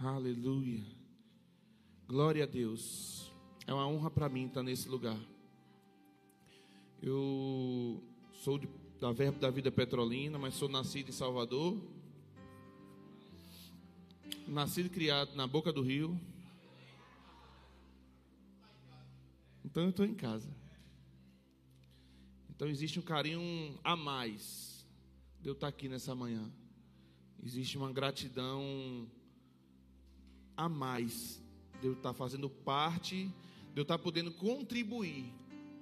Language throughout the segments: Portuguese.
Aleluia. Glória a Deus. É uma honra para mim estar nesse lugar. Eu sou de, da Verbo da Vida Petrolina, mas sou nascido em Salvador. Nascido e criado na boca do rio. Então eu estou em casa. Então existe um carinho a mais de eu estar aqui nessa manhã. Existe uma gratidão a mais de eu estar fazendo parte, de eu estar podendo contribuir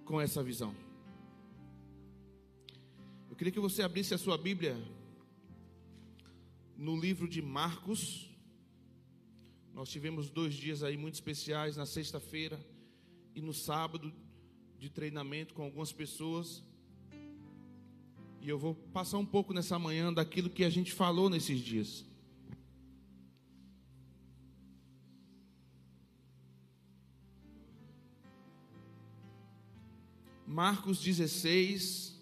com essa visão. Eu queria que você abrisse a sua Bíblia no livro de Marcos. Nós tivemos dois dias aí muito especiais, na sexta-feira e no sábado, de treinamento com algumas pessoas. E eu vou passar um pouco nessa manhã daquilo que a gente falou nesses dias. Marcos 16,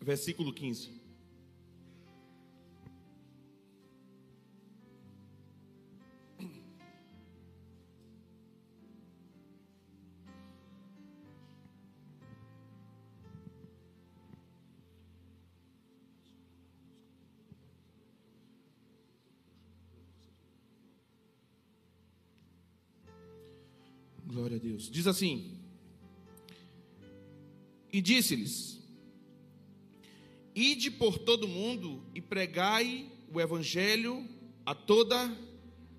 versículo 15. Glória a Deus. Diz assim: E disse-lhes: Ide por todo mundo e pregai o evangelho a toda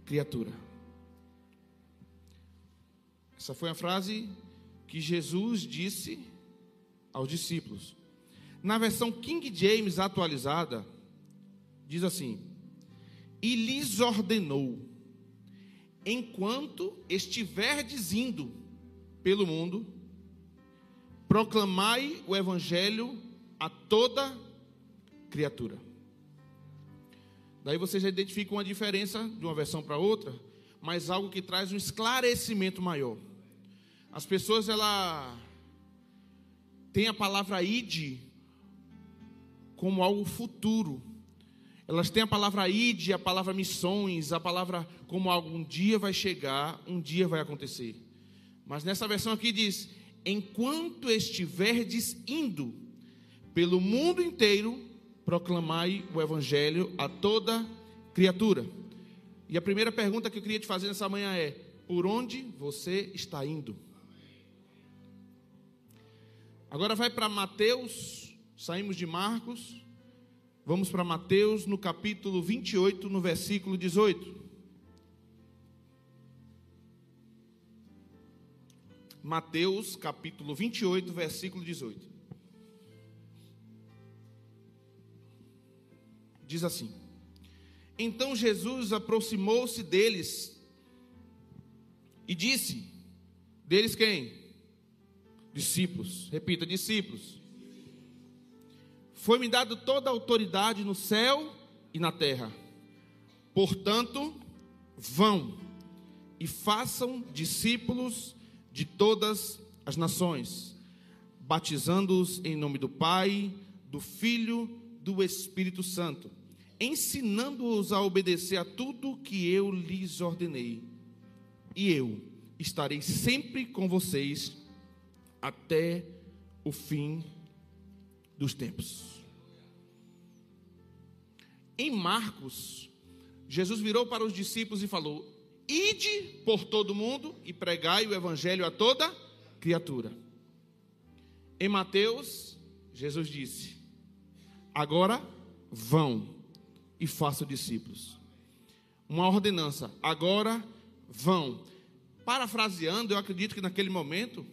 criatura. Essa foi a frase que Jesus disse aos discípulos. Na versão King James atualizada, diz assim: E lhes ordenou enquanto estiverdes indo pelo mundo, proclamai o evangelho a toda criatura. Daí você já identifica uma diferença de uma versão para outra, mas algo que traz um esclarecimento maior. As pessoas ela tem a palavra ide como algo futuro, elas têm a palavra ide, a palavra missões, a palavra como algo um dia vai chegar, um dia vai acontecer. Mas nessa versão aqui diz: enquanto estiverdes indo pelo mundo inteiro, proclamai o evangelho a toda criatura. E a primeira pergunta que eu queria te fazer nessa manhã é: por onde você está indo? Agora vai para Mateus, saímos de Marcos, Vamos para Mateus no capítulo 28, no versículo 18. Mateus capítulo 28, versículo 18. Diz assim: Então Jesus aproximou-se deles e disse: Deles quem? Discípulos. Repita, discípulos. Foi-me dado toda a autoridade no céu e na terra. Portanto, vão e façam discípulos de todas as nações, batizando-os em nome do Pai, do Filho, do Espírito Santo, ensinando-os a obedecer a tudo que eu lhes ordenei. E eu estarei sempre com vocês até o fim dos tempos. Em Marcos, Jesus virou para os discípulos e falou: Ide por todo mundo e pregai o evangelho a toda criatura. Em Mateus, Jesus disse: Agora vão e façam discípulos. Uma ordenança, agora vão. Parafraseando, eu acredito que naquele momento,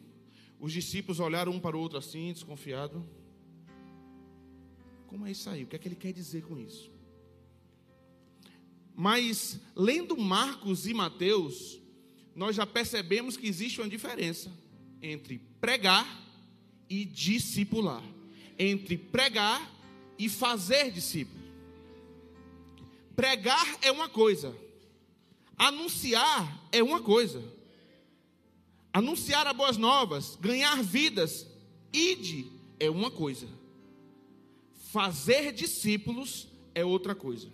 os discípulos olharam um para o outro assim, desconfiado. Como é isso aí? O que é que ele quer dizer com isso? Mas lendo Marcos e Mateus, nós já percebemos que existe uma diferença entre pregar e discipular, entre pregar e fazer discípulos. Pregar é uma coisa, anunciar é uma coisa. Anunciar a boas novas, ganhar vidas, ide é uma coisa. Fazer discípulos é outra coisa.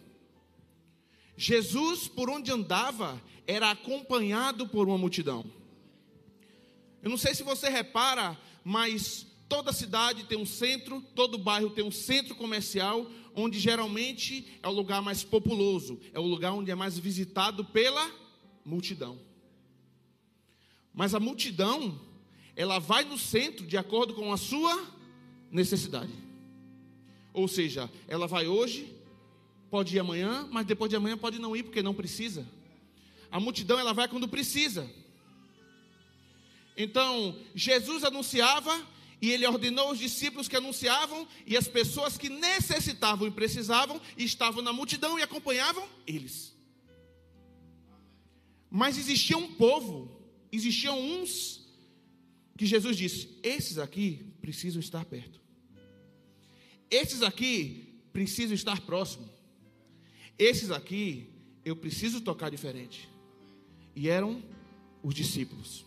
Jesus, por onde andava, era acompanhado por uma multidão. Eu não sei se você repara, mas toda cidade tem um centro, todo bairro tem um centro comercial, onde geralmente é o lugar mais populoso, é o lugar onde é mais visitado pela multidão. Mas a multidão, ela vai no centro de acordo com a sua necessidade. Ou seja, ela vai hoje, pode ir amanhã, mas depois de amanhã pode não ir porque não precisa. A multidão ela vai quando precisa. Então, Jesus anunciava e ele ordenou os discípulos que anunciavam e as pessoas que necessitavam e precisavam estavam na multidão e acompanhavam eles. Mas existia um povo, existiam uns que Jesus disse: esses aqui precisam estar perto. Esses aqui precisam estar próximo. Esses aqui eu preciso tocar diferente. E eram os discípulos.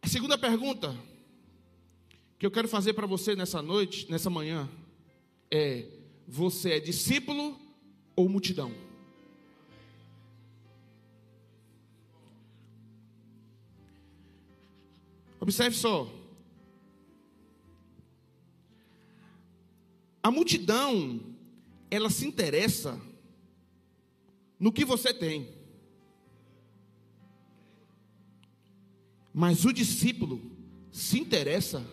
A segunda pergunta que eu quero fazer para você nessa noite, nessa manhã, é: você é discípulo ou multidão? Observe só. A multidão, ela se interessa no que você tem. Mas o discípulo se interessa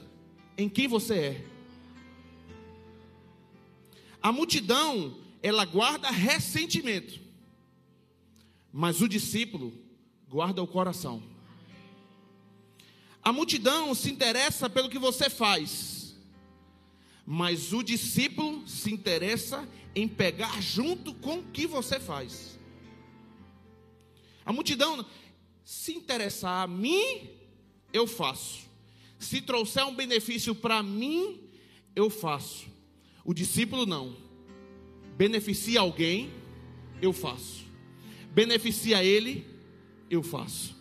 em quem você é. A multidão, ela guarda ressentimento, mas o discípulo guarda o coração. A multidão se interessa pelo que você faz, mas o discípulo se interessa em pegar junto com o que você faz. A multidão se interessar a mim, eu faço. Se trouxer um benefício para mim, eu faço. O discípulo não. Beneficia alguém, eu faço. Beneficia ele, eu faço.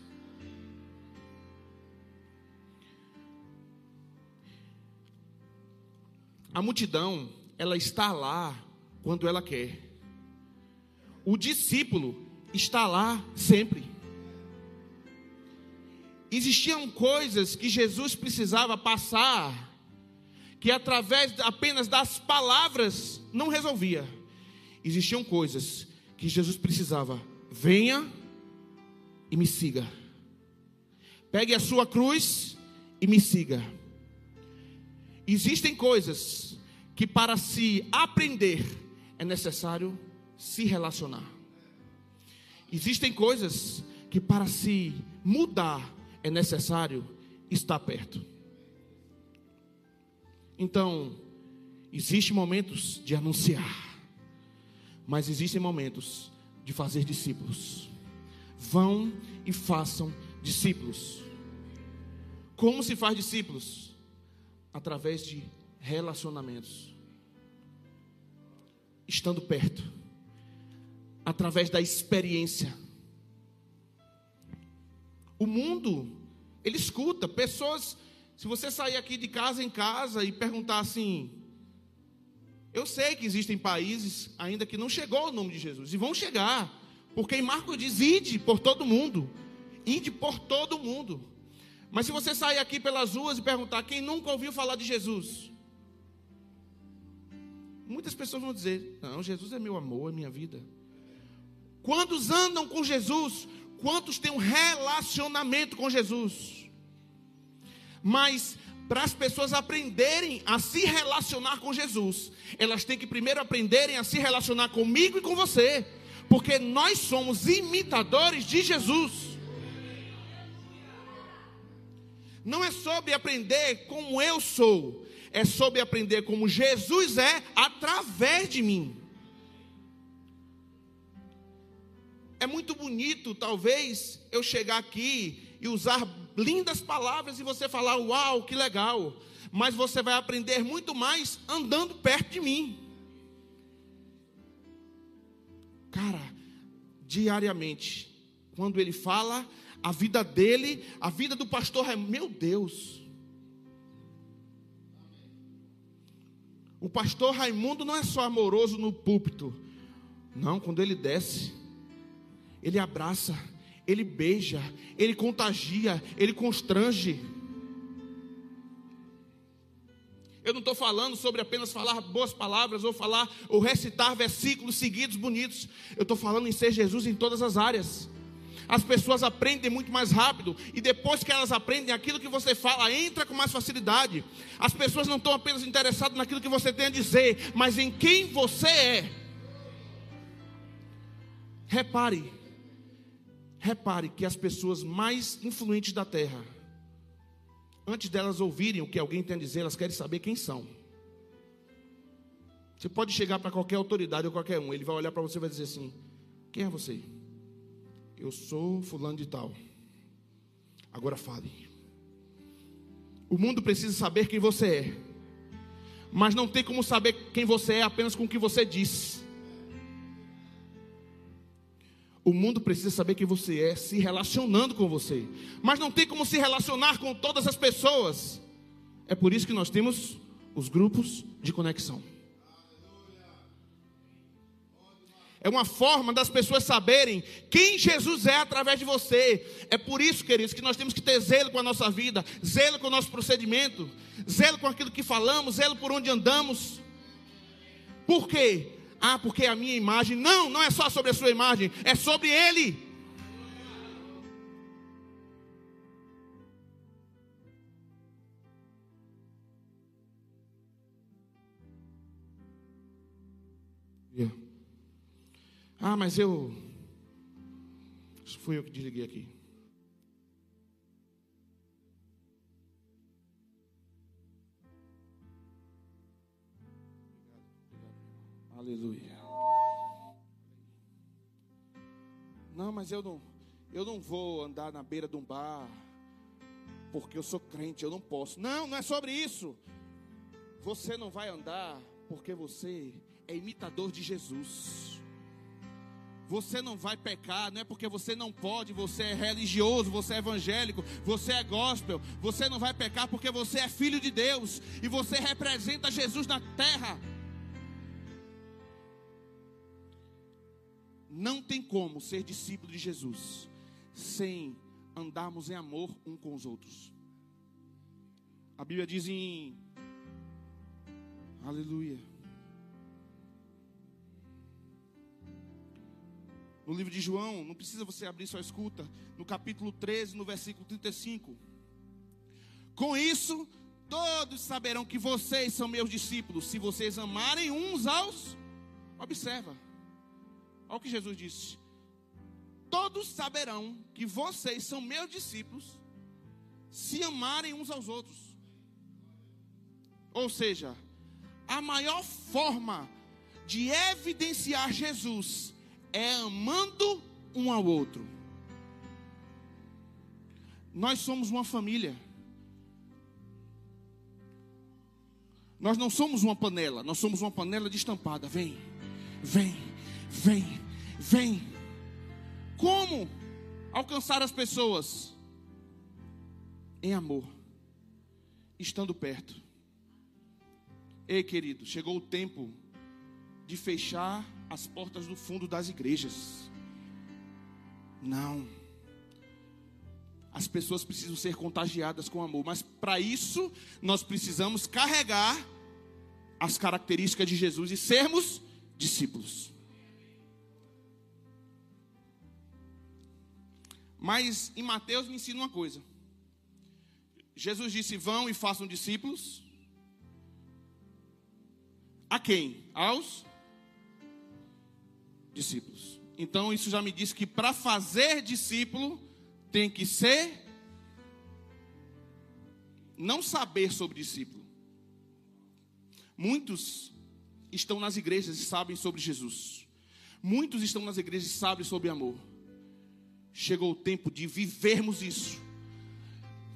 A multidão, ela está lá quando ela quer. O discípulo está lá sempre. Existiam coisas que Jesus precisava passar, que através apenas das palavras não resolvia. Existiam coisas que Jesus precisava, venha e me siga. Pegue a sua cruz e me siga. Existem coisas que para se aprender é necessário se relacionar. Existem coisas que para se mudar é necessário estar perto. Então, existem momentos de anunciar, mas existem momentos de fazer discípulos. Vão e façam discípulos. Como se faz discípulos? Através de relacionamentos. Estando perto. Através da experiência o mundo, ele escuta pessoas. Se você sair aqui de casa em casa e perguntar assim, eu sei que existem países ainda que não chegou o nome de Jesus e vão chegar, porque em Marcos diz: ide por todo mundo, ide por todo mundo. Mas se você sair aqui pelas ruas e perguntar quem nunca ouviu falar de Jesus, muitas pessoas vão dizer: não, Jesus é meu amor, é minha vida. Quantos andam com Jesus? Quantos têm um relacionamento com Jesus? Mas para as pessoas aprenderem a se relacionar com Jesus, elas têm que primeiro aprenderem a se relacionar comigo e com você, porque nós somos imitadores de Jesus. Não é sobre aprender como eu sou, é sobre aprender como Jesus é através de mim. É muito bonito, talvez, eu chegar aqui e usar lindas palavras e você falar, uau, que legal. Mas você vai aprender muito mais andando perto de mim. Cara, diariamente, quando ele fala, a vida dele, a vida do pastor é, meu Deus. O pastor Raimundo não é só amoroso no púlpito. Não, quando ele desce, ele abraça, ele beija, ele contagia, ele constrange. Eu não estou falando sobre apenas falar boas palavras ou falar ou recitar versículos seguidos bonitos. Eu estou falando em ser Jesus em todas as áreas. As pessoas aprendem muito mais rápido e depois que elas aprendem aquilo que você fala, entra com mais facilidade. As pessoas não estão apenas interessadas naquilo que você tem a dizer, mas em quem você é. Repare, repare que as pessoas mais influentes da terra antes delas ouvirem o que alguém tem a dizer, elas querem saber quem são. Você pode chegar para qualquer autoridade ou qualquer um, ele vai olhar para você e vai dizer assim: Quem é você? Eu sou fulano de tal. Agora fale. O mundo precisa saber quem você é, mas não tem como saber quem você é apenas com o que você diz. O mundo precisa saber quem você é se relacionando com você. Mas não tem como se relacionar com todas as pessoas. É por isso que nós temos os grupos de conexão. É uma forma das pessoas saberem quem Jesus é através de você. É por isso, queridos, que nós temos que ter zelo com a nossa vida, zelo com o nosso procedimento, zelo com aquilo que falamos, zelo por onde andamos. Por quê? Ah, porque a minha imagem. Não, não é só sobre a sua imagem, é sobre Ele. Ah, mas eu. Isso foi eu que desliguei aqui. Aleluia. Não, mas eu não, eu não vou andar na beira de um bar porque eu sou crente, eu não posso. Não, não é sobre isso. Você não vai andar porque você é imitador de Jesus. Você não vai pecar, não é porque você não pode, você é religioso, você é evangélico, você é gospel. Você não vai pecar porque você é filho de Deus e você representa Jesus na terra. Não tem como ser discípulo de Jesus sem andarmos em amor um com os outros. A Bíblia diz em Aleluia. No livro de João, não precisa você abrir sua escuta, no capítulo 13, no versículo 35. Com isso, todos saberão que vocês são meus discípulos, se vocês amarem uns aos. Observa. Olha o que Jesus disse: Todos saberão que vocês são meus discípulos se amarem uns aos outros. Ou seja, a maior forma de evidenciar Jesus é amando um ao outro. Nós somos uma família. Nós não somos uma panela, nós somos uma panela destampada. Vem, vem, Vem, vem. Como alcançar as pessoas? Em amor, estando perto. Ei, querido, chegou o tempo de fechar as portas do fundo das igrejas. Não. As pessoas precisam ser contagiadas com amor, mas para isso nós precisamos carregar as características de Jesus e sermos discípulos. Mas em Mateus me ensina uma coisa. Jesus disse: Vão e façam discípulos. A quem? Aos discípulos. Então isso já me diz que para fazer discípulo tem que ser não saber sobre discípulo. Muitos estão nas igrejas e sabem sobre Jesus. Muitos estão nas igrejas e sabem sobre amor. Chegou o tempo de vivermos isso.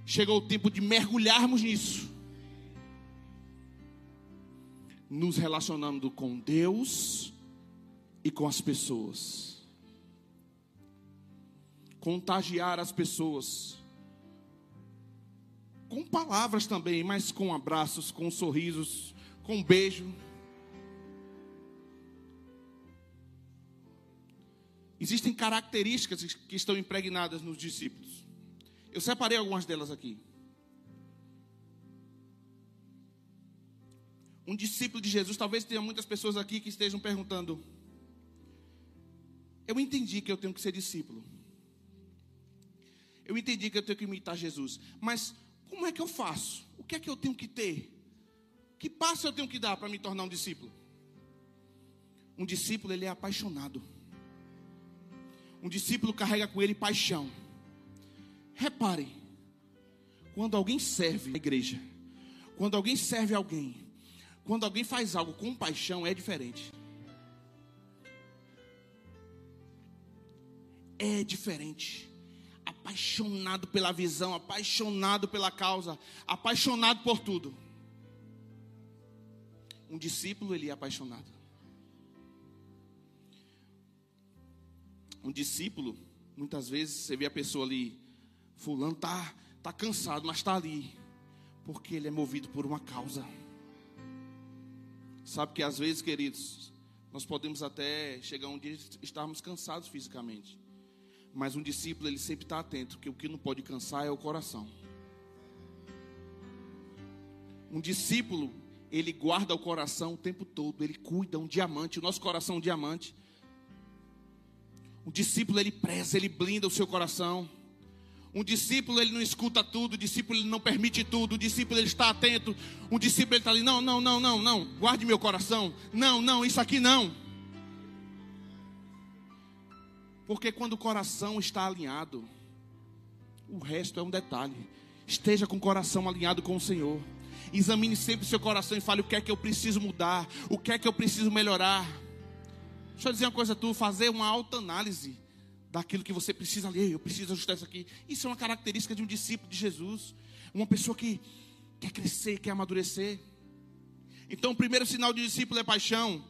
Chegou o tempo de mergulharmos nisso. Nos relacionando com Deus e com as pessoas. Contagiar as pessoas. Com palavras também, mas com abraços, com sorrisos, com beijo. Existem características que estão impregnadas nos discípulos. Eu separei algumas delas aqui. Um discípulo de Jesus, talvez tenha muitas pessoas aqui que estejam perguntando: Eu entendi que eu tenho que ser discípulo. Eu entendi que eu tenho que imitar Jesus. Mas como é que eu faço? O que é que eu tenho que ter? Que passo eu tenho que dar para me tornar um discípulo? Um discípulo, ele é apaixonado. Um discípulo carrega com ele paixão. Repare, quando alguém serve a igreja, quando alguém serve alguém, quando alguém faz algo com paixão, é diferente. É diferente. Apaixonado pela visão, apaixonado pela causa, apaixonado por tudo. Um discípulo, ele é apaixonado. Um discípulo, muitas vezes você vê a pessoa ali, fulano tá, tá cansado, mas está ali, porque ele é movido por uma causa. Sabe que às vezes, queridos, nós podemos até chegar um dia estarmos cansados fisicamente. Mas um discípulo, ele sempre está atento, que o que não pode cansar é o coração. Um discípulo, ele guarda o coração o tempo todo, ele cuida, um diamante, o nosso coração é um diamante. O discípulo, ele preza, ele blinda o seu coração. Um discípulo, ele não escuta tudo, o discípulo, ele não permite tudo, o discípulo, ele está atento. Um discípulo, ele está ali, não, não, não, não, não, guarde meu coração. Não, não, isso aqui não. Porque quando o coração está alinhado, o resto é um detalhe. Esteja com o coração alinhado com o Senhor. Examine sempre o seu coração e fale o que é que eu preciso mudar, o que é que eu preciso melhorar. Deixa eu dizer uma coisa, tu fazer uma autoanálise daquilo que você precisa ler, eu preciso ajustar isso aqui. Isso é uma característica de um discípulo de Jesus, uma pessoa que quer crescer, quer amadurecer. Então, o primeiro sinal de discípulo é paixão,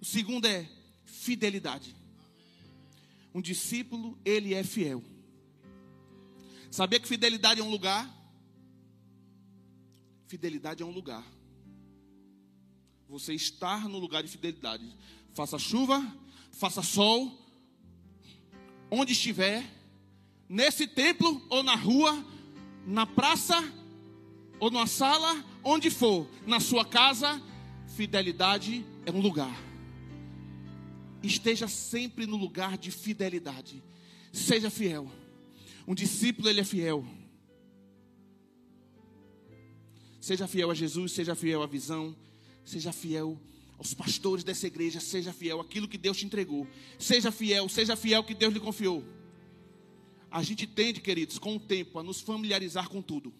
o segundo é fidelidade. Um discípulo, ele é fiel. Sabia que fidelidade é um lugar? Fidelidade é um lugar. Você estar no lugar de fidelidade. Faça chuva, faça sol, onde estiver, nesse templo ou na rua, na praça ou numa sala, onde for, na sua casa, fidelidade é um lugar. Esteja sempre no lugar de fidelidade. Seja fiel. Um discípulo, ele é fiel. Seja fiel a Jesus, seja fiel à visão, seja fiel aos pastores dessa igreja, seja fiel àquilo que Deus te entregou. Seja fiel, seja fiel que Deus lhe confiou. A gente tende, queridos, com o tempo, a nos familiarizar com tudo.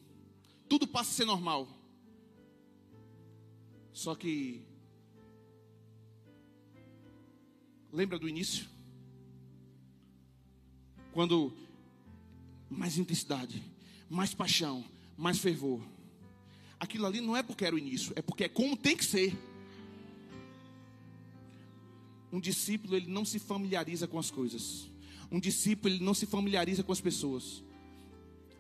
Tudo passa a ser normal. Só que. Lembra do início? Quando mais intensidade, mais paixão, mais fervor. Aquilo ali não é porque era o início, é porque é como tem que ser um discípulo ele não se familiariza com as coisas. Um discípulo ele não se familiariza com as pessoas.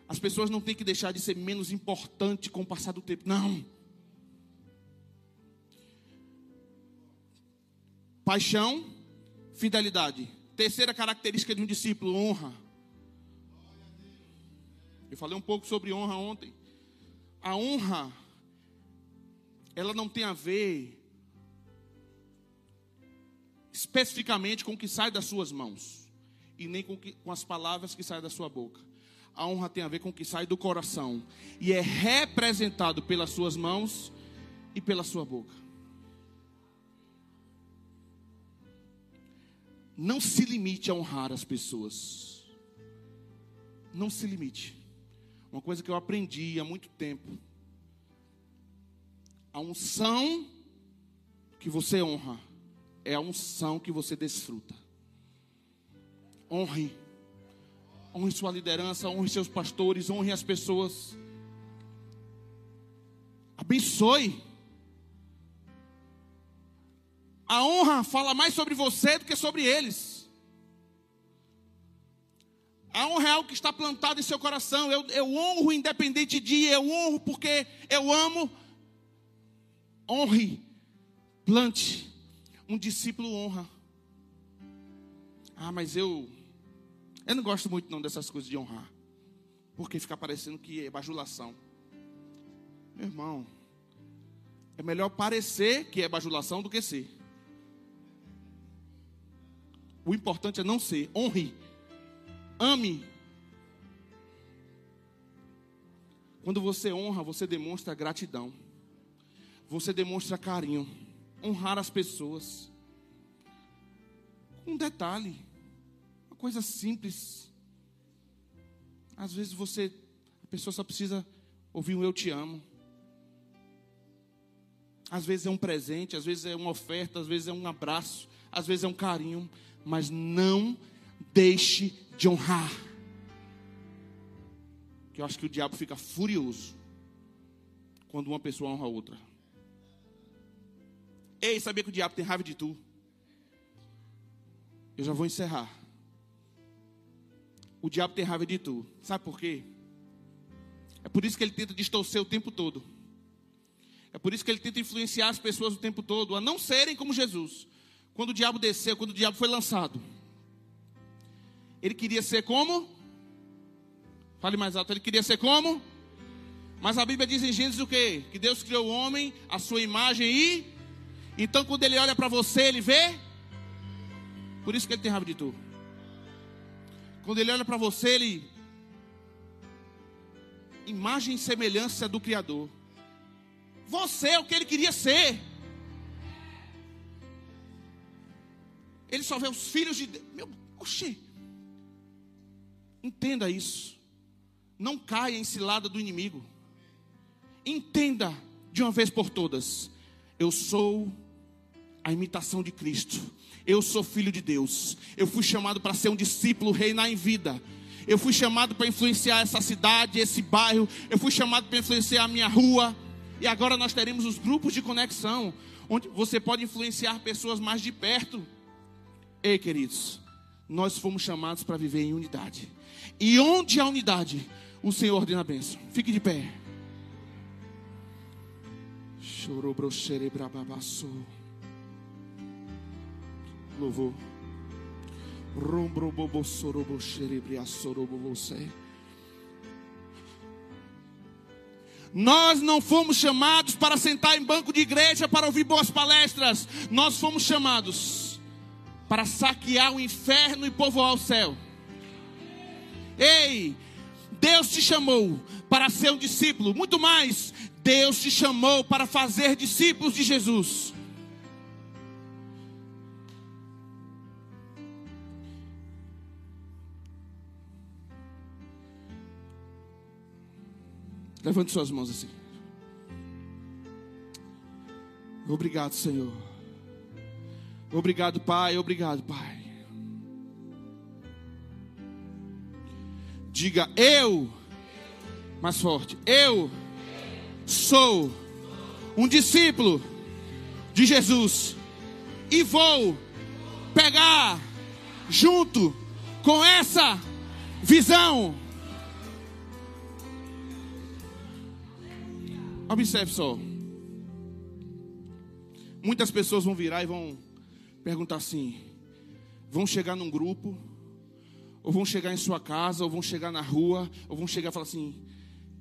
As pessoas não têm que deixar de ser menos importante com o passar do tempo. Não. Paixão, fidelidade. Terceira característica de um discípulo, honra. Eu falei um pouco sobre honra ontem. A honra, ela não tem a ver especificamente com o que sai das suas mãos e nem com, que, com as palavras que saem da sua boca. A honra tem a ver com o que sai do coração e é representado pelas suas mãos e pela sua boca. Não se limite a honrar as pessoas. Não se limite. Uma coisa que eu aprendi há muito tempo. A unção que você honra é a unção que você desfruta. Honre. Honre sua liderança, honre seus pastores, honre as pessoas. Abençoe. A honra fala mais sobre você do que sobre eles. A honra é algo que está plantado em seu coração. Eu, eu honro independente de, eu honro porque eu amo. Honre, plante um discípulo honra. Ah, mas eu. Eu não gosto muito não dessas coisas de honrar. Porque fica parecendo que é bajulação. Meu irmão, é melhor parecer que é bajulação do que ser. O importante é não ser. Honre. Ame. Quando você honra, você demonstra gratidão. Você demonstra carinho. Honrar as pessoas. Um detalhe. Uma coisa simples. Às vezes você, a pessoa só precisa ouvir um eu te amo. Às vezes é um presente, às vezes é uma oferta, às vezes é um abraço, às vezes é um carinho, mas não deixe de honrar. Que eu acho que o diabo fica furioso quando uma pessoa honra a outra. Ei, sabia que o diabo tem raiva de tu? Eu já vou encerrar. O diabo tem raiva de tu. Sabe por quê? É por isso que ele tenta distorcer o tempo todo. É por isso que ele tenta influenciar as pessoas o tempo todo a não serem como Jesus. Quando o diabo desceu, quando o diabo foi lançado, ele queria ser como? Fale mais alto, ele queria ser como? Mas a Bíblia diz em Gênesis o quê? Que Deus criou o homem, a sua imagem e. Então quando ele olha para você, ele vê. Por isso que ele tem raiva de tu. Quando ele olha para você, ele. Imagem e semelhança do Criador. Você é o que ele queria ser. Ele só vê os filhos de Deus. Meu, oxê. Entenda isso. Não caia em cilada do inimigo. Entenda de uma vez por todas. Eu sou a imitação de Cristo. Eu sou filho de Deus. Eu fui chamado para ser um discípulo, reinar em vida. Eu fui chamado para influenciar essa cidade, esse bairro. Eu fui chamado para influenciar a minha rua. E agora nós teremos os grupos de conexão, onde você pode influenciar pessoas mais de perto. Ei, queridos, nós fomos chamados para viver em unidade. E onde há unidade, o Senhor ordena a bênção. Fique de pé. Chorou, broxere, brababaçou. Louvor. Nós não fomos chamados para sentar em banco de igreja para ouvir boas palestras. Nós fomos chamados para saquear o inferno e povoar o céu. Ei, Deus te chamou para ser um discípulo. Muito mais, Deus te chamou para fazer discípulos de Jesus. Levante suas mãos assim. Obrigado, Senhor. Obrigado, Pai. Obrigado, Pai. Diga eu, mais forte. Eu sou um discípulo de Jesus e vou pegar junto com essa visão Observe só. Muitas pessoas vão virar e vão perguntar assim: vão chegar num grupo, ou vão chegar em sua casa, ou vão chegar na rua, ou vão chegar e falar assim: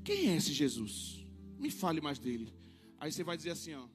quem é esse Jesus? Me fale mais dele. Aí você vai dizer assim: ó.